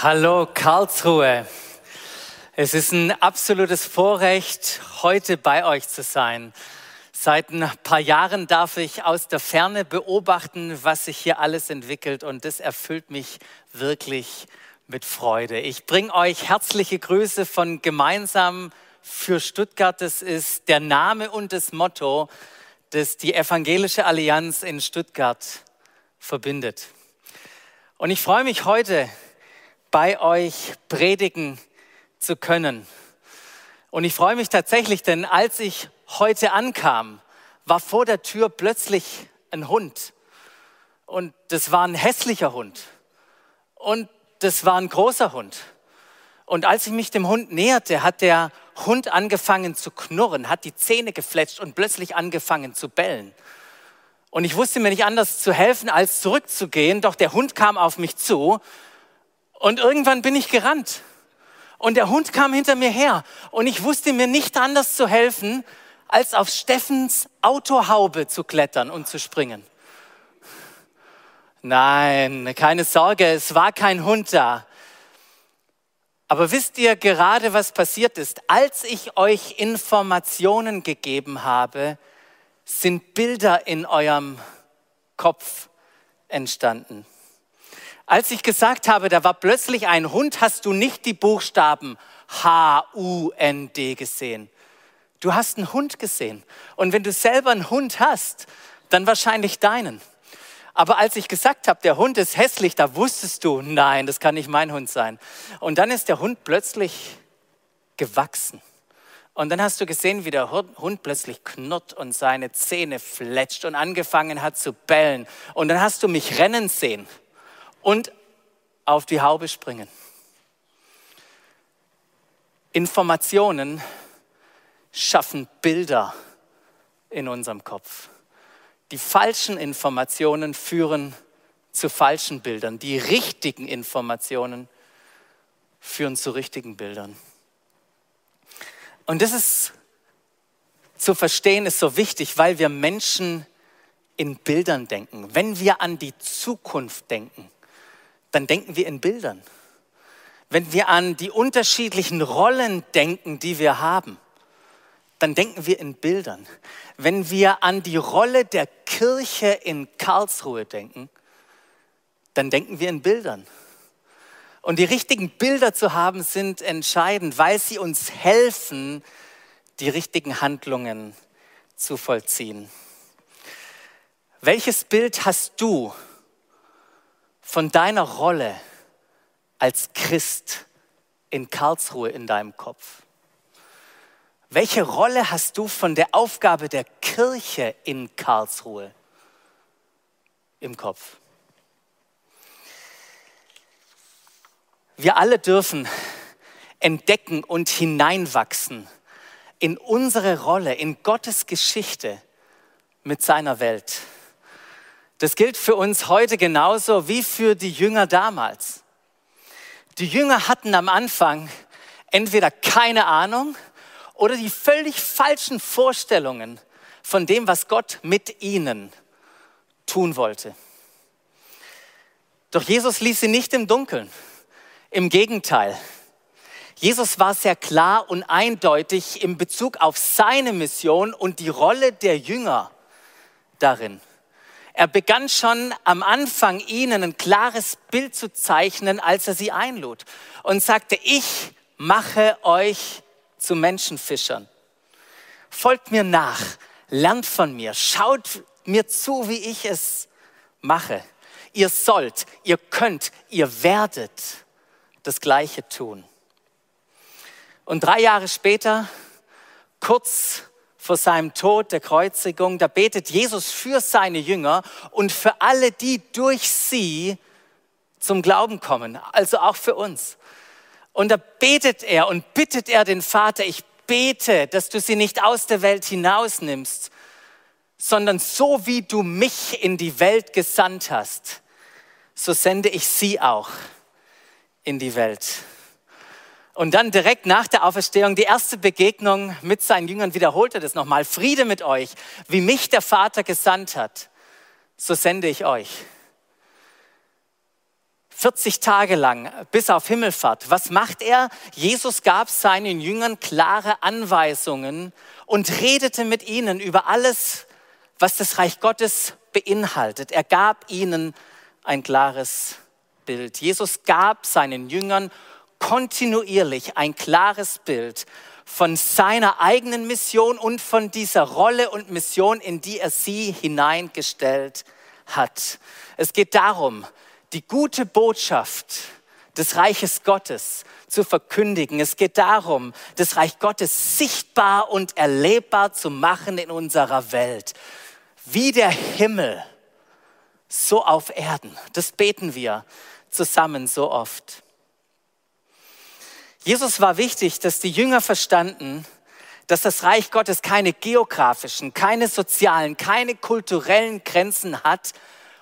Hallo Karlsruhe. Es ist ein absolutes Vorrecht, heute bei euch zu sein. Seit ein paar Jahren darf ich aus der Ferne beobachten, was sich hier alles entwickelt und das erfüllt mich wirklich mit Freude. Ich bringe euch herzliche Grüße von Gemeinsam für Stuttgart. Das ist der Name und das Motto, das die Evangelische Allianz in Stuttgart verbindet. Und ich freue mich heute, bei euch predigen zu können. Und ich freue mich tatsächlich, denn als ich heute ankam, war vor der Tür plötzlich ein Hund. Und das war ein hässlicher Hund. Und das war ein großer Hund. Und als ich mich dem Hund näherte, hat der Hund angefangen zu knurren, hat die Zähne gefletscht und plötzlich angefangen zu bellen. Und ich wusste mir nicht anders zu helfen, als zurückzugehen, doch der Hund kam auf mich zu und irgendwann bin ich gerannt. Und der Hund kam hinter mir her. Und ich wusste mir nicht anders zu helfen, als auf Steffens Autohaube zu klettern und zu springen. Nein, keine Sorge, es war kein Hund da. Aber wisst ihr gerade, was passiert ist? Als ich euch Informationen gegeben habe, sind Bilder in eurem Kopf entstanden. Als ich gesagt habe, da war plötzlich ein Hund, hast du nicht die Buchstaben H-U-N-D gesehen. Du hast einen Hund gesehen. Und wenn du selber einen Hund hast, dann wahrscheinlich deinen. Aber als ich gesagt habe, der Hund ist hässlich, da wusstest du, nein, das kann nicht mein Hund sein. Und dann ist der Hund plötzlich gewachsen. Und dann hast du gesehen, wie der Hund plötzlich knurrt und seine Zähne fletscht und angefangen hat zu bellen. Und dann hast du mich rennen sehen und auf die Haube springen. Informationen schaffen Bilder in unserem Kopf. Die falschen Informationen führen zu falschen Bildern. Die richtigen Informationen führen zu richtigen Bildern. Und das ist zu verstehen, ist so wichtig, weil wir Menschen in Bildern denken. Wenn wir an die Zukunft denken, dann denken wir in Bildern. Wenn wir an die unterschiedlichen Rollen denken, die wir haben, dann denken wir in Bildern. Wenn wir an die Rolle der Kirche in Karlsruhe denken, dann denken wir in Bildern. Und die richtigen Bilder zu haben, sind entscheidend, weil sie uns helfen, die richtigen Handlungen zu vollziehen. Welches Bild hast du von deiner Rolle als Christ in Karlsruhe in deinem Kopf? Welche Rolle hast du von der Aufgabe der Kirche in Karlsruhe im Kopf? Wir alle dürfen entdecken und hineinwachsen in unsere Rolle, in Gottes Geschichte mit seiner Welt. Das gilt für uns heute genauso wie für die Jünger damals. Die Jünger hatten am Anfang entweder keine Ahnung oder die völlig falschen Vorstellungen von dem, was Gott mit ihnen tun wollte. Doch Jesus ließ sie nicht im Dunkeln. Im Gegenteil. Jesus war sehr klar und eindeutig in Bezug auf seine Mission und die Rolle der Jünger darin. Er begann schon am Anfang ihnen ein klares Bild zu zeichnen, als er sie einlud und sagte, ich mache euch zu Menschenfischern. Folgt mir nach, lernt von mir, schaut mir zu, wie ich es mache. Ihr sollt, ihr könnt, ihr werdet das Gleiche tun. Und drei Jahre später, kurz vor seinem Tod, der Kreuzigung, da betet Jesus für seine Jünger und für alle, die durch sie zum Glauben kommen, also auch für uns. Und da betet er und bittet er den Vater, ich bete, dass du sie nicht aus der Welt hinausnimmst, sondern so wie du mich in die Welt gesandt hast, so sende ich sie auch in die Welt. Und dann direkt nach der Auferstehung, die erste Begegnung mit seinen Jüngern, wiederholt er das nochmal. Friede mit euch, wie mich der Vater gesandt hat, so sende ich euch. 40 Tage lang bis auf Himmelfahrt. Was macht er? Jesus gab seinen Jüngern klare Anweisungen und redete mit ihnen über alles, was das Reich Gottes beinhaltet. Er gab ihnen ein klares Bild. Jesus gab seinen Jüngern kontinuierlich ein klares Bild von seiner eigenen Mission und von dieser Rolle und Mission, in die er sie hineingestellt hat. Es geht darum, die gute Botschaft des Reiches Gottes zu verkündigen. Es geht darum, das Reich Gottes sichtbar und erlebbar zu machen in unserer Welt. Wie der Himmel, so auf Erden. Das beten wir zusammen so oft. Jesus war wichtig, dass die Jünger verstanden, dass das Reich Gottes keine geografischen, keine sozialen, keine kulturellen Grenzen hat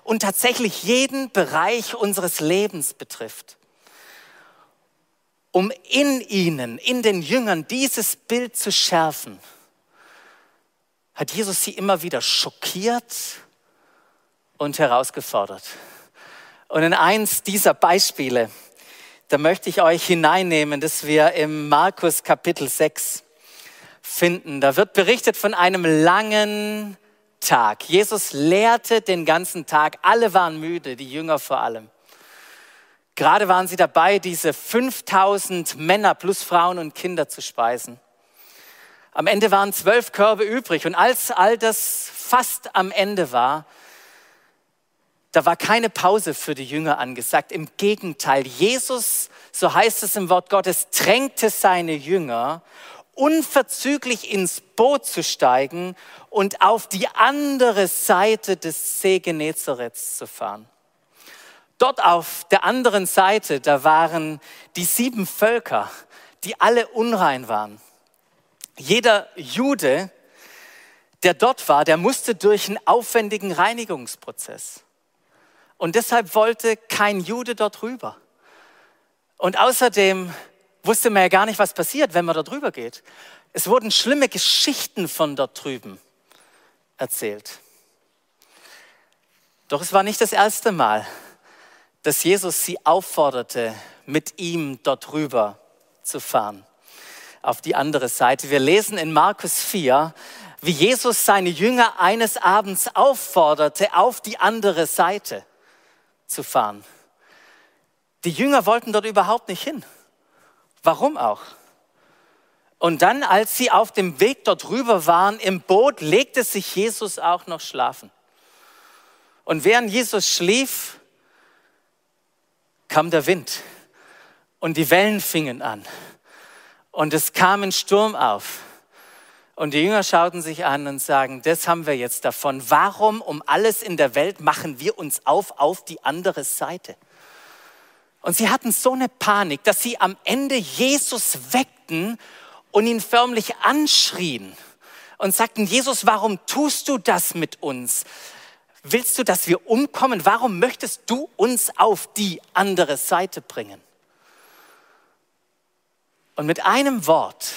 und tatsächlich jeden Bereich unseres Lebens betrifft. Um in ihnen, in den Jüngern dieses Bild zu schärfen, hat Jesus sie immer wieder schockiert und herausgefordert. Und in eins dieser Beispiele, da möchte ich euch hineinnehmen, dass wir im Markus Kapitel 6 finden. Da wird berichtet von einem langen Tag. Jesus lehrte den ganzen Tag. Alle waren müde, die Jünger vor allem. Gerade waren sie dabei, diese 5000 Männer plus Frauen und Kinder zu speisen. Am Ende waren zwölf Körbe übrig und als all das fast am Ende war, da war keine Pause für die Jünger angesagt. Im Gegenteil, Jesus, so heißt es im Wort Gottes, drängte seine Jünger, unverzüglich ins Boot zu steigen und auf die andere Seite des See Genezarets zu fahren. Dort auf der anderen Seite, da waren die sieben Völker, die alle unrein waren. Jeder Jude, der dort war, der musste durch einen aufwendigen Reinigungsprozess. Und deshalb wollte kein Jude dort rüber. Und außerdem wusste man ja gar nicht, was passiert, wenn man dort rüber geht. Es wurden schlimme Geschichten von dort drüben erzählt. Doch es war nicht das erste Mal, dass Jesus sie aufforderte, mit ihm dort rüber zu fahren, auf die andere Seite. Wir lesen in Markus 4, wie Jesus seine Jünger eines Abends aufforderte, auf die andere Seite zu fahren. Die Jünger wollten dort überhaupt nicht hin. Warum auch? Und dann, als sie auf dem Weg dort rüber waren im Boot, legte sich Jesus auch noch schlafen. Und während Jesus schlief, kam der Wind und die Wellen fingen an und es kam ein Sturm auf. Und die Jünger schauten sich an und sagen, das haben wir jetzt davon. Warum um alles in der Welt machen wir uns auf auf die andere Seite? Und sie hatten so eine Panik, dass sie am Ende Jesus weckten und ihn förmlich anschrien und sagten, Jesus, warum tust du das mit uns? Willst du, dass wir umkommen? Warum möchtest du uns auf die andere Seite bringen? Und mit einem Wort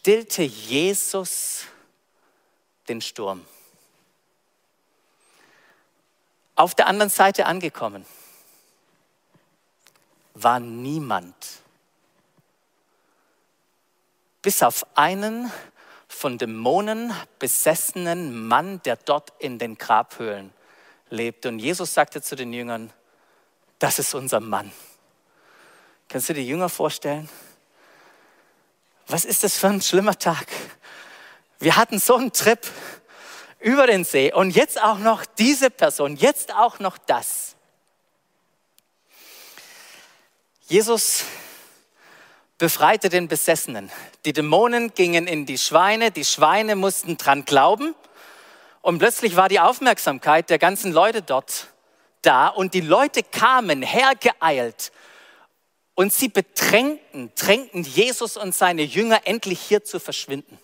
stillte Jesus den Sturm. Auf der anderen Seite angekommen war niemand, bis auf einen von Dämonen besessenen Mann, der dort in den Grabhöhlen lebt. Und Jesus sagte zu den Jüngern, das ist unser Mann. Kannst du die Jünger vorstellen? Was ist das für ein schlimmer Tag? Wir hatten so einen Trip über den See und jetzt auch noch diese Person, jetzt auch noch das. Jesus befreite den Besessenen. Die Dämonen gingen in die Schweine, die Schweine mussten dran glauben und plötzlich war die Aufmerksamkeit der ganzen Leute dort da und die Leute kamen hergeeilt und sie bedrängten, drängten Jesus und seine Jünger endlich hier zu verschwinden.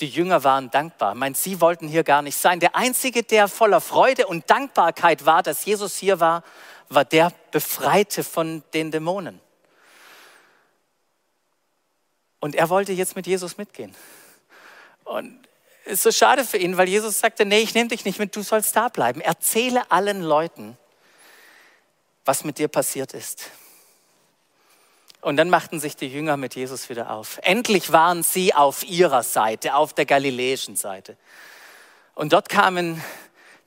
Die Jünger waren dankbar. Meint, sie wollten hier gar nicht sein. Der einzige, der voller Freude und Dankbarkeit war, dass Jesus hier war, war der Befreite von den Dämonen. Und er wollte jetzt mit Jesus mitgehen. Und es ist so schade für ihn, weil Jesus sagte, nee, ich nehme dich nicht mit, du sollst da bleiben. Erzähle allen Leuten, was mit dir passiert ist. Und dann machten sich die Jünger mit Jesus wieder auf. Endlich waren sie auf ihrer Seite, auf der galiläischen Seite. Und dort kamen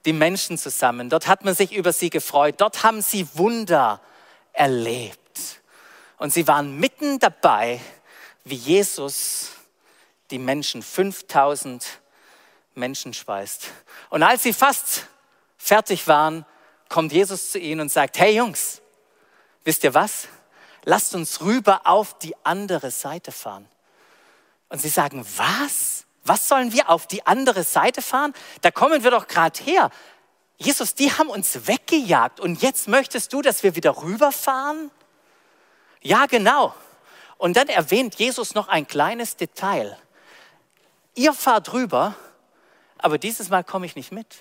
die Menschen zusammen. Dort hat man sich über sie gefreut. Dort haben sie Wunder erlebt. Und sie waren mitten dabei, wie Jesus die Menschen, 5000 Menschen speist. Und als sie fast fertig waren, kommt Jesus zu ihnen und sagt, hey Jungs, wisst ihr was? Lasst uns rüber auf die andere Seite fahren. Und sie sagen, was? Was sollen wir auf die andere Seite fahren? Da kommen wir doch gerade her. Jesus, die haben uns weggejagt und jetzt möchtest du, dass wir wieder rüberfahren? Ja, genau. Und dann erwähnt Jesus noch ein kleines Detail. Ihr fahrt rüber, aber dieses Mal komme ich nicht mit.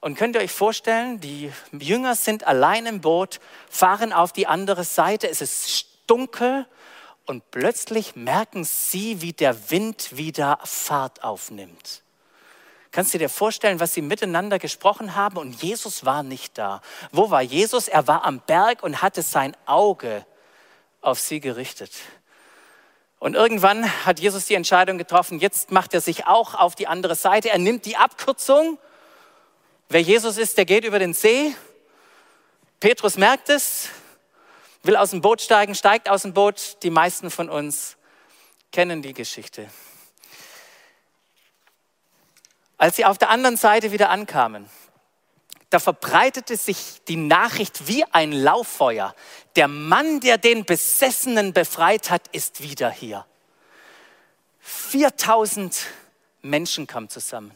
Und könnt ihr euch vorstellen, die Jünger sind allein im Boot, fahren auf die andere Seite, es ist dunkel und plötzlich merken sie, wie der Wind wieder Fahrt aufnimmt. Kannst du dir vorstellen, was sie miteinander gesprochen haben? Und Jesus war nicht da. Wo war Jesus? Er war am Berg und hatte sein Auge auf sie gerichtet. Und irgendwann hat Jesus die Entscheidung getroffen, jetzt macht er sich auch auf die andere Seite. Er nimmt die Abkürzung Wer Jesus ist, der geht über den See. Petrus merkt es, will aus dem Boot steigen, steigt aus dem Boot. Die meisten von uns kennen die Geschichte. Als sie auf der anderen Seite wieder ankamen, da verbreitete sich die Nachricht wie ein Lauffeuer. Der Mann, der den Besessenen befreit hat, ist wieder hier. 4000 Menschen kamen zusammen.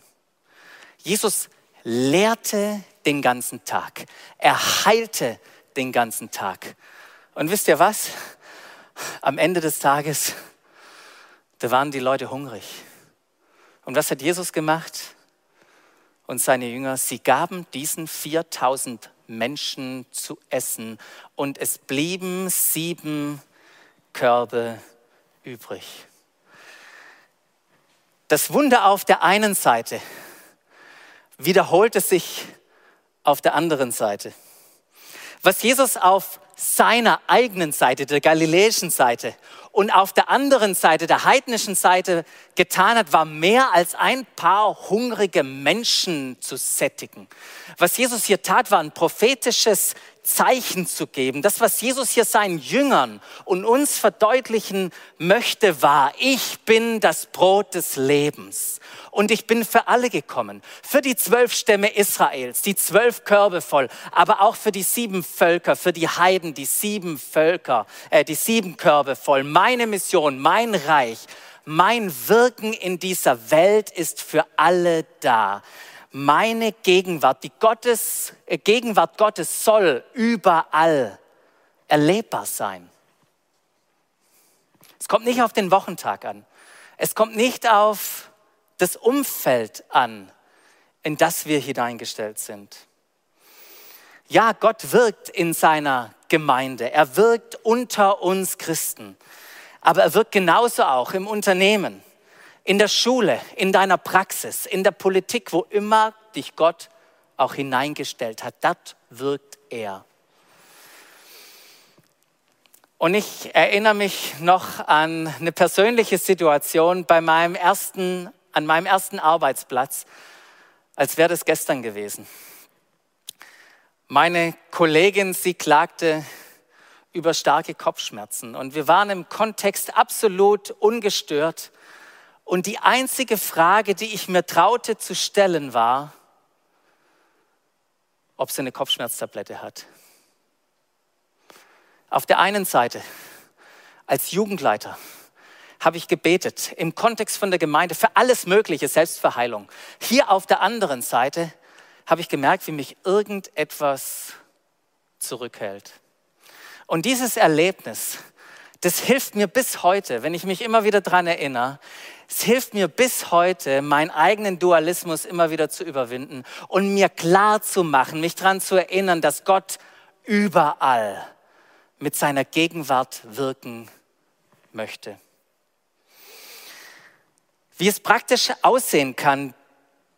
Jesus lehrte den ganzen Tag. Er heilte den ganzen Tag. Und wisst ihr was? Am Ende des Tages, da waren die Leute hungrig. Und was hat Jesus gemacht? Und seine Jünger, sie gaben diesen 4000 Menschen zu essen und es blieben sieben Körbe übrig. Das Wunder auf der einen Seite wiederholt es sich auf der anderen Seite. Was Jesus auf seiner eigenen Seite, der galiläischen Seite und auf der anderen Seite, der heidnischen Seite getan hat, war mehr als ein paar hungrige Menschen zu sättigen. Was Jesus hier tat, war ein prophetisches Zeichen zu geben. Das, was Jesus hier seinen Jüngern und uns verdeutlichen möchte, war, ich bin das Brot des Lebens und ich bin für alle gekommen. Für die zwölf Stämme Israels, die zwölf Körbe voll, aber auch für die sieben Völker, für die Heiden, die sieben Völker, äh, die sieben Körbe voll. Meine Mission, mein Reich, mein Wirken in dieser Welt ist für alle da meine Gegenwart, die Gottes, äh, Gegenwart Gottes soll überall erlebbar sein. Es kommt nicht auf den Wochentag an. Es kommt nicht auf das Umfeld an, in das wir hineingestellt sind. Ja, Gott wirkt in seiner Gemeinde. Er wirkt unter uns Christen. Aber er wirkt genauso auch im Unternehmen in der Schule, in deiner Praxis, in der Politik, wo immer dich Gott auch hineingestellt hat. Das wirkt er. Und ich erinnere mich noch an eine persönliche Situation bei meinem ersten, an meinem ersten Arbeitsplatz, als wäre das gestern gewesen. Meine Kollegin, sie klagte über starke Kopfschmerzen und wir waren im Kontext absolut ungestört. Und die einzige Frage, die ich mir traute zu stellen, war, ob sie eine Kopfschmerztablette hat. Auf der einen Seite, als Jugendleiter, habe ich gebetet im Kontext von der Gemeinde für alles Mögliche, Selbstverheilung. Hier auf der anderen Seite habe ich gemerkt, wie mich irgendetwas zurückhält. Und dieses Erlebnis, das hilft mir bis heute, wenn ich mich immer wieder daran erinnere, es hilft mir bis heute, meinen eigenen Dualismus immer wieder zu überwinden und mir klar zu machen, mich daran zu erinnern, dass Gott überall mit seiner Gegenwart wirken möchte. Wie es praktisch aussehen kann,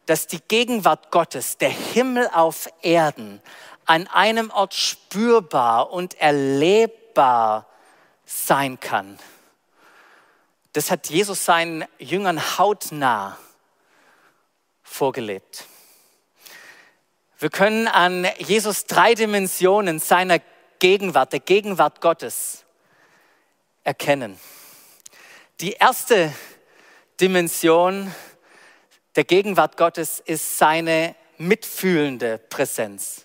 dass die Gegenwart Gottes, der Himmel auf Erden, an einem Ort spürbar und erlebbar sein kann. Das hat Jesus seinen Jüngern hautnah vorgelebt. Wir können an Jesus drei Dimensionen seiner Gegenwart, der Gegenwart Gottes erkennen. Die erste Dimension der Gegenwart Gottes ist seine mitfühlende Präsenz.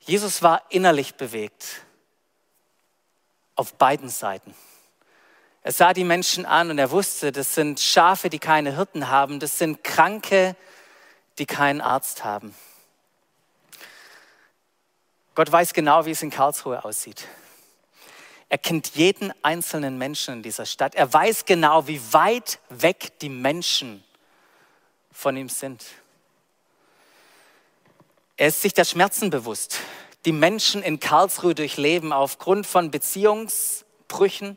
Jesus war innerlich bewegt auf beiden Seiten. Er sah die Menschen an und er wusste, das sind Schafe, die keine Hirten haben, das sind Kranke, die keinen Arzt haben. Gott weiß genau, wie es in Karlsruhe aussieht. Er kennt jeden einzelnen Menschen in dieser Stadt. Er weiß genau, wie weit weg die Menschen von ihm sind. Er ist sich der Schmerzen bewusst, die Menschen in Karlsruhe durchleben aufgrund von Beziehungsbrüchen,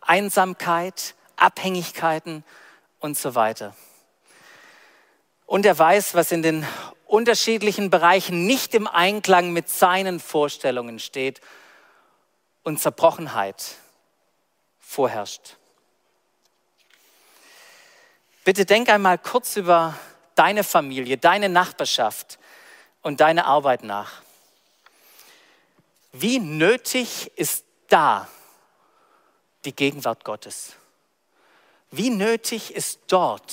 Einsamkeit, Abhängigkeiten und so weiter. Und er weiß, was in den unterschiedlichen Bereichen nicht im Einklang mit seinen Vorstellungen steht und Zerbrochenheit vorherrscht. Bitte denk einmal kurz über deine Familie, deine Nachbarschaft und deine Arbeit nach. Wie nötig ist da die Gegenwart Gottes? Wie nötig ist dort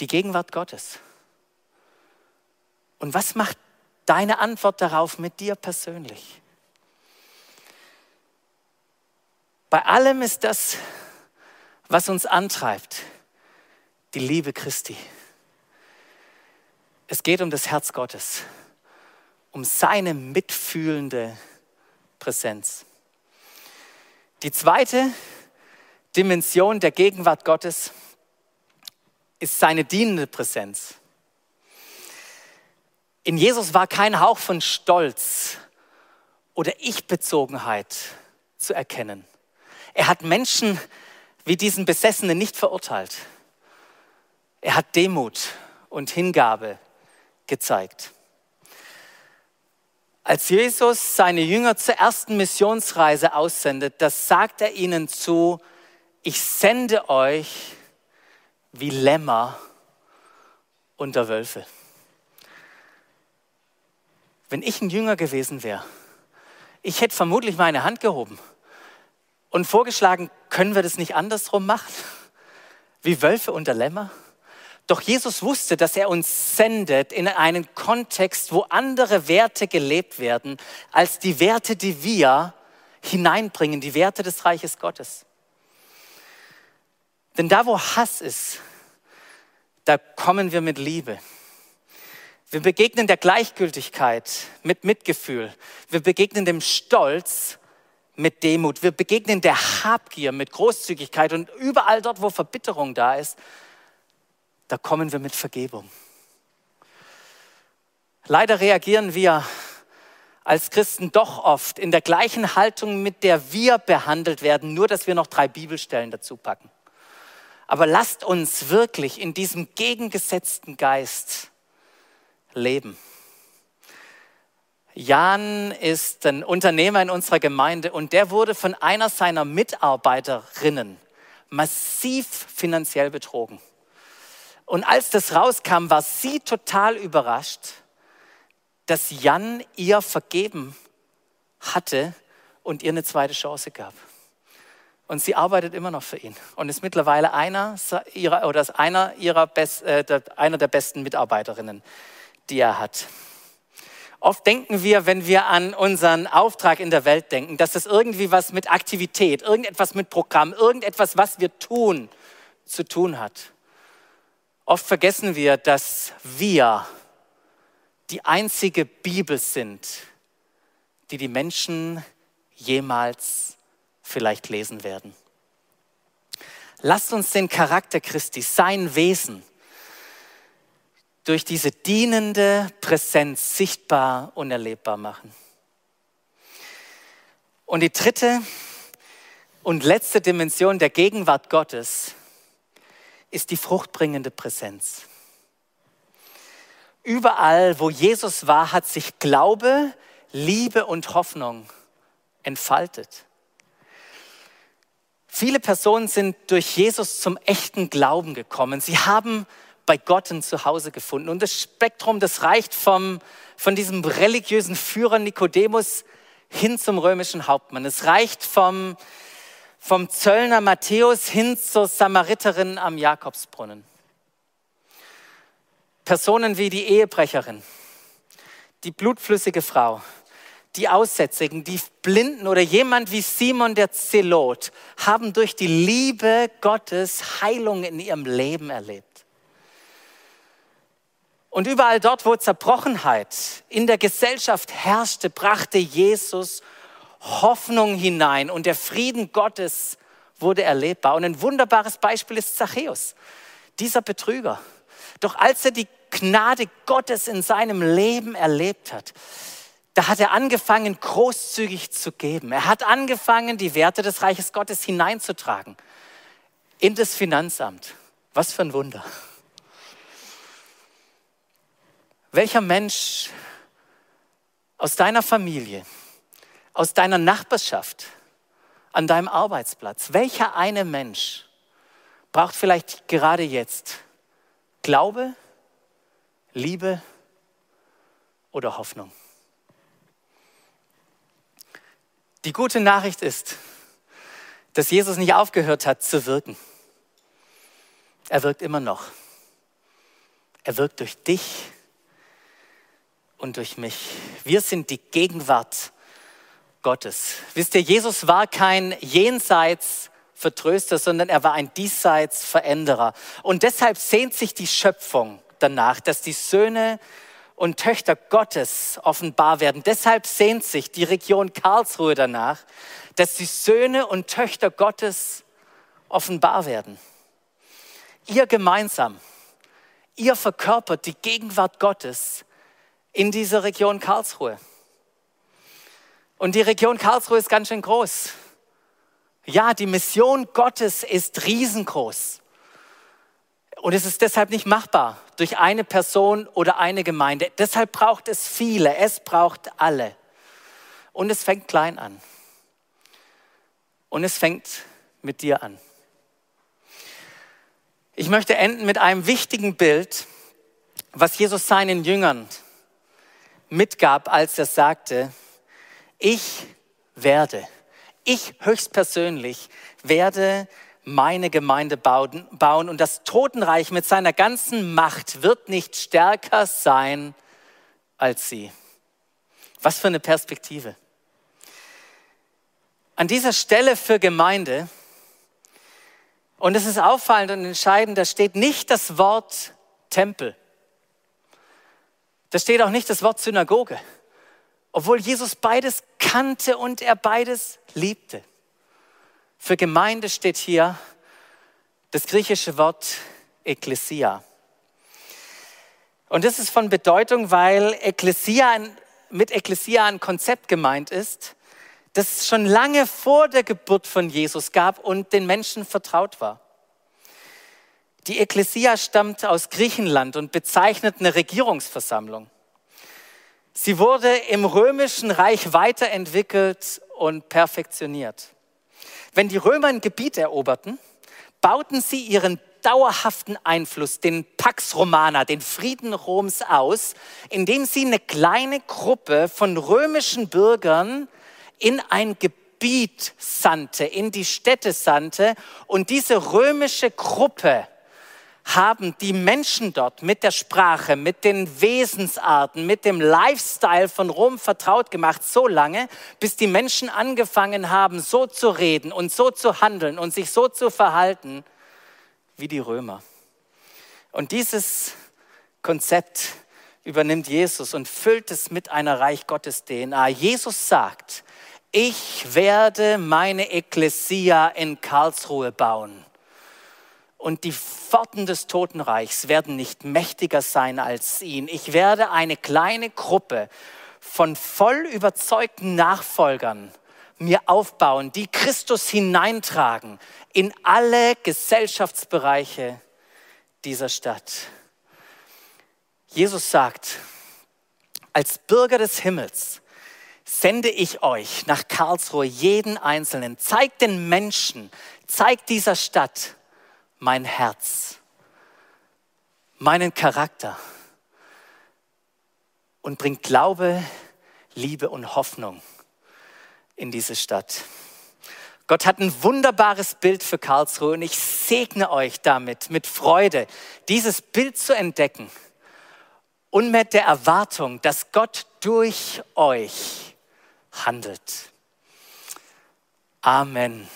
die Gegenwart Gottes? Und was macht deine Antwort darauf mit dir persönlich? Bei allem ist das, was uns antreibt, die Liebe Christi. Es geht um das Herz Gottes, um seine mitfühlende Präsenz. Die zweite Dimension der Gegenwart Gottes ist seine dienende Präsenz. In Jesus war kein Hauch von Stolz oder Ich-Bezogenheit zu erkennen. Er hat Menschen wie diesen Besessenen nicht verurteilt. Er hat Demut und Hingabe gezeigt. Als Jesus seine Jünger zur ersten Missionsreise aussendet, das sagt er ihnen zu, ich sende euch wie Lämmer unter Wölfe. Wenn ich ein Jünger gewesen wäre, ich hätte vermutlich meine Hand gehoben und vorgeschlagen, können wir das nicht andersrum machen? Wie Wölfe unter Lämmer? Doch Jesus wusste, dass er uns sendet in einen Kontext, wo andere Werte gelebt werden, als die Werte, die wir hineinbringen, die Werte des Reiches Gottes. Denn da, wo Hass ist, da kommen wir mit Liebe. Wir begegnen der Gleichgültigkeit mit Mitgefühl. Wir begegnen dem Stolz mit Demut. Wir begegnen der Habgier mit Großzügigkeit. Und überall dort, wo Verbitterung da ist, da kommen wir mit Vergebung. Leider reagieren wir als Christen doch oft in der gleichen Haltung, mit der wir behandelt werden, nur dass wir noch drei Bibelstellen dazu packen. Aber lasst uns wirklich in diesem gegengesetzten Geist leben. Jan ist ein Unternehmer in unserer Gemeinde und der wurde von einer seiner Mitarbeiterinnen massiv finanziell betrogen. Und als das rauskam, war sie total überrascht, dass Jan ihr vergeben hatte und ihr eine zweite Chance gab. Und sie arbeitet immer noch für ihn und ist mittlerweile einer ihrer, oder ist einer, ihrer Best, äh, einer der besten Mitarbeiterinnen die er hat. Oft denken wir, wenn wir an unseren Auftrag in der Welt denken, dass das irgendwie was mit Aktivität, irgendetwas mit Programm, irgendetwas, was wir tun, zu tun hat. Oft vergessen wir, dass wir die einzige Bibel sind, die die Menschen jemals vielleicht lesen werden. Lasst uns den Charakter Christi, sein Wesen, durch diese dienende Präsenz sichtbar und erlebbar machen. Und die dritte und letzte Dimension der Gegenwart Gottes ist die fruchtbringende Präsenz. Überall, wo Jesus war, hat sich Glaube, Liebe und Hoffnung entfaltet. Viele Personen sind durch Jesus zum echten Glauben gekommen. Sie haben bei Gott ein Zuhause gefunden. Und das Spektrum, das reicht vom, von diesem religiösen Führer Nikodemus hin zum römischen Hauptmann. Es reicht vom, vom Zöllner Matthäus hin zur Samariterin am Jakobsbrunnen. Personen wie die Ehebrecherin, die blutflüssige Frau, die Aussätzigen, die Blinden oder jemand wie Simon der Zelot haben durch die Liebe Gottes Heilung in ihrem Leben erlebt. Und überall dort, wo Zerbrochenheit in der Gesellschaft herrschte, brachte Jesus Hoffnung hinein und der Frieden Gottes wurde erlebbar. Und ein wunderbares Beispiel ist Zachäus, dieser Betrüger. Doch als er die Gnade Gottes in seinem Leben erlebt hat, da hat er angefangen, großzügig zu geben. Er hat angefangen, die Werte des Reiches Gottes hineinzutragen in das Finanzamt. Was für ein Wunder. Welcher Mensch aus deiner Familie, aus deiner Nachbarschaft, an deinem Arbeitsplatz, welcher eine Mensch braucht vielleicht gerade jetzt Glaube, Liebe oder Hoffnung? Die gute Nachricht ist, dass Jesus nicht aufgehört hat zu wirken. Er wirkt immer noch. Er wirkt durch dich und durch mich. Wir sind die Gegenwart Gottes. Wisst ihr, Jesus war kein Jenseits Vertröster, sondern er war ein Diesseits Veränderer. Und deshalb sehnt sich die Schöpfung danach, dass die Söhne und Töchter Gottes offenbar werden. Deshalb sehnt sich die Region Karlsruhe danach, dass die Söhne und Töchter Gottes offenbar werden. Ihr gemeinsam, ihr verkörpert die Gegenwart Gottes in dieser Region Karlsruhe. Und die Region Karlsruhe ist ganz schön groß. Ja, die Mission Gottes ist riesengroß. Und es ist deshalb nicht machbar durch eine Person oder eine Gemeinde. Deshalb braucht es viele, es braucht alle. Und es fängt klein an. Und es fängt mit dir an. Ich möchte enden mit einem wichtigen Bild, was Jesus seinen Jüngern mitgab, als er sagte, ich werde, ich höchstpersönlich werde meine Gemeinde bauen und das Totenreich mit seiner ganzen Macht wird nicht stärker sein als sie. Was für eine Perspektive. An dieser Stelle für Gemeinde, und es ist auffallend und entscheidend, da steht nicht das Wort Tempel. Da steht auch nicht das Wort Synagoge, obwohl Jesus beides kannte und er beides liebte. Für Gemeinde steht hier das griechische Wort Ekklesia. Und das ist von Bedeutung, weil Ekklesia, mit Ekklesia ein Konzept gemeint ist, das schon lange vor der Geburt von Jesus gab und den Menschen vertraut war. Die Ekklesia stammt aus Griechenland und bezeichnet eine Regierungsversammlung. Sie wurde im römischen Reich weiterentwickelt und perfektioniert. Wenn die Römer ein Gebiet eroberten, bauten sie ihren dauerhaften Einfluss, den Pax Romana, den Frieden Roms aus, indem sie eine kleine Gruppe von römischen Bürgern in ein Gebiet sandte, in die Städte sandte und diese römische Gruppe haben die Menschen dort mit der Sprache, mit den Wesensarten, mit dem Lifestyle von Rom vertraut gemacht, so lange, bis die Menschen angefangen haben, so zu reden und so zu handeln und sich so zu verhalten wie die Römer. Und dieses Konzept übernimmt Jesus und füllt es mit einer Reich Gottes DNA. Jesus sagt, ich werde meine Ekklesia in Karlsruhe bauen und die Pforten des Totenreichs werden nicht mächtiger sein als ihn. Ich werde eine kleine Gruppe von voll überzeugten Nachfolgern mir aufbauen, die Christus hineintragen in alle Gesellschaftsbereiche dieser Stadt. Jesus sagt, als Bürger des Himmels sende ich euch nach Karlsruhe jeden Einzelnen. Zeigt den Menschen, zeigt dieser Stadt mein Herz, meinen Charakter und bringt Glaube, Liebe und Hoffnung in diese Stadt. Gott hat ein wunderbares Bild für Karlsruhe und ich segne euch damit mit Freude, dieses Bild zu entdecken und mit der Erwartung, dass Gott durch euch handelt. Amen.